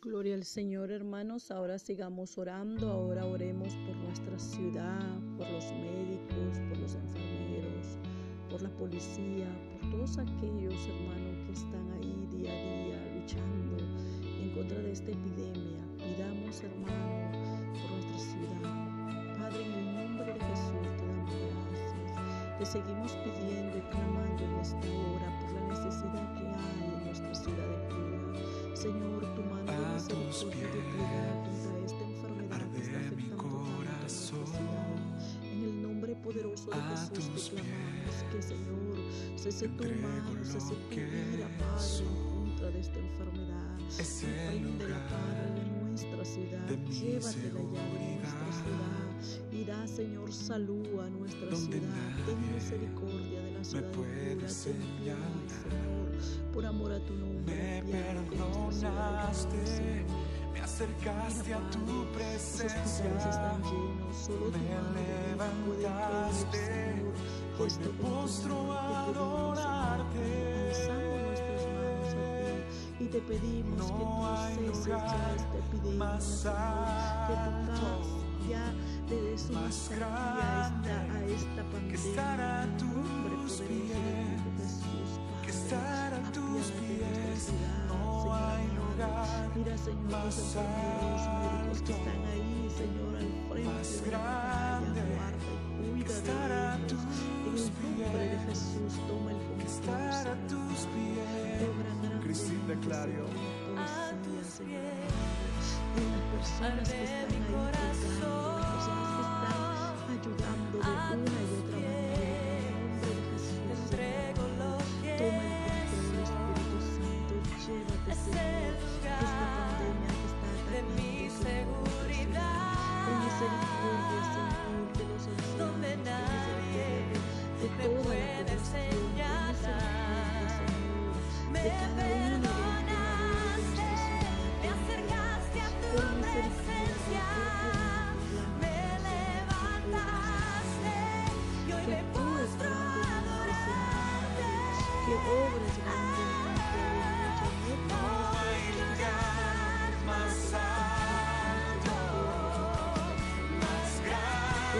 Gloria al Señor, hermanos. Ahora sigamos orando. Ahora oremos por nuestra ciudad, por los médicos, por los enfermeros, por la policía, por todos aquellos hermanos que están ahí día a día luchando en contra de esta epidemia. Pidamos, hermano, por nuestra ciudad. Padre, en el nombre de Jesús te damos gracias. Te seguimos pidiendo y clamando en esta hora por la necesidad que hay en nuestra ciudad de Cuba. Señor, tu mano de misericordia de piedad contra esta enfermedad que está afectando a nuestra ciudad. En el nombre poderoso de Jesús te clamamos que, Señor, cese tu mano, cese tu ira, Padre, en contra de esta enfermedad. Prende la Padre nuestra ciudad, llévatela ya de nuestra ciudad. y da, Señor, salud a nuestra ciudad. Ten misericordia de la ciudad de Cura, Señor, por amor a tu nombre. Me perdonaste, me acercaste a tu presencia. están llenos, solo Me levantaste, hoy me postro a adorarte. Y te pedimos que No tú hay ceses ya esta epidemia, Señor, que tu paz ya le des una salida a esta, pandemia. en el nombre tus poderoso de Jesús, que Padre. estar a tus pies. No hay lugar Mira, Señor, los enfermeros, médicos que están ahí, Clario. A tus pies. Personas que están ahí personas que están ayudando de A una y tus otra manera. Toma el control, Espíritu Santo, llévate, es Señor, el esta lugar pandemia que está de mi seguridad. Ten misericordia, Señor, de los ancianos, toda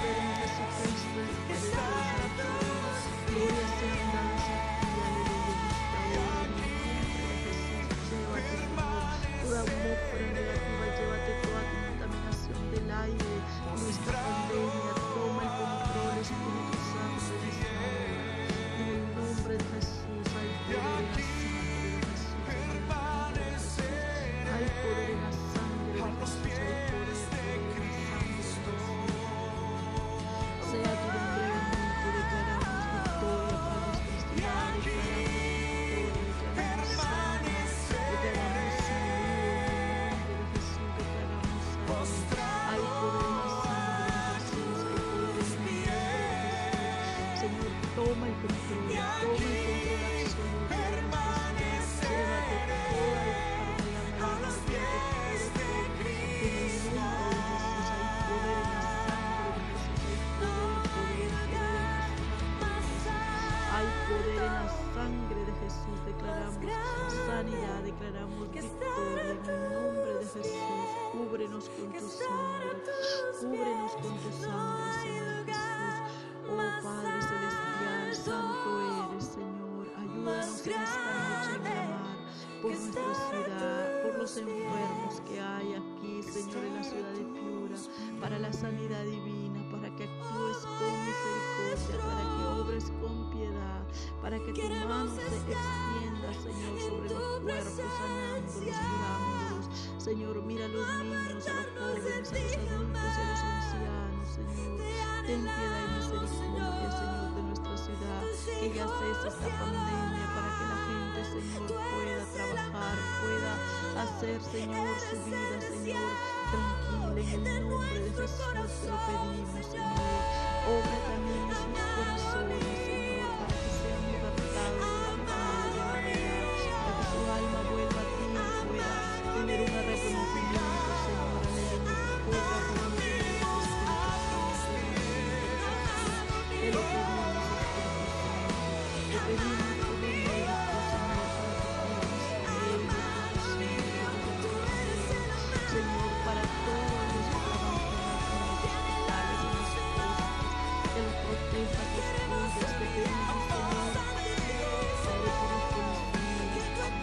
Cristo, toma poder en la sangre de Jesús. Declaramos sanidad, declaramos victoria en el nombre de Jesús. Cúbrenos con tu sangre, cúbrenos con tu sangre, Señor Jesús. Oh Padre Celestial, santo eres, Señor. Ayúdanos en esta noche a clamar por nuestra ciudad, por los enfermos que hay aquí, Señor, en la ciudad de Piura, para la sanidad divina, para que actúes con misericordia, para que obres con piedad, para que tu mano se extienda, Señor, sobre los cuerpos, sanándolos, curándolos. Señor, mira a los niños, a los pobres, a los adultos, a los ancianos, Señor. Ten piedad y misericordia, Señor ya cese esta pandemia para que la gente, Señor, pueda trabajar, pueda hacer, Señor, su vida, Señor, tranquila. En el nombre de Jesús te lo pedimos, Señor. Obra también en sus corazones, Señor,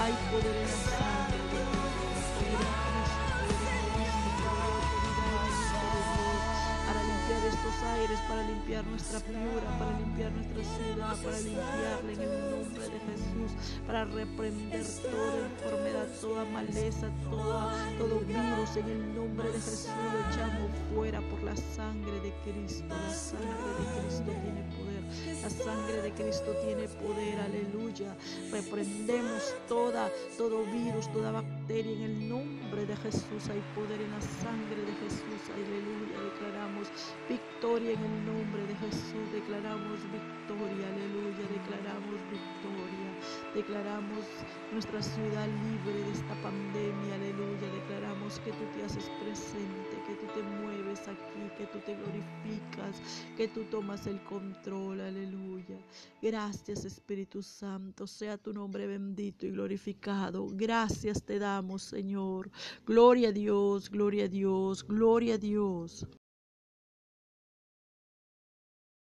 Señor. Hay aires, para limpiar nuestra piura, para limpiar nuestra ciudad, para limpiarla en el nombre de Jesús, para reprender toda enfermedad, toda maleza, toda, todo virus en el nombre de Jesús. Lo echamos fuera por la sangre de Cristo. La sangre de Cristo tiene poder. La sangre de Cristo tiene poder. Aleluya. Reprendemos toda, todo virus, toda en el nombre de Jesús. Hay poder en la sangre de Jesús. Aleluya. Declaramos victoria en el nombre de Jesús. Declaramos victoria. Aleluya. Declaramos victoria. Declaramos nuestra ciudad libre de esta pandemia. Aleluya. Declaramos que tú te haces presente, que tú te aquí, que tú te glorificas, que tú tomas el control. Aleluya. Gracias Espíritu Santo. Sea tu nombre bendito y glorificado. Gracias te damos, Señor. Gloria a Dios, gloria a Dios, gloria a Dios.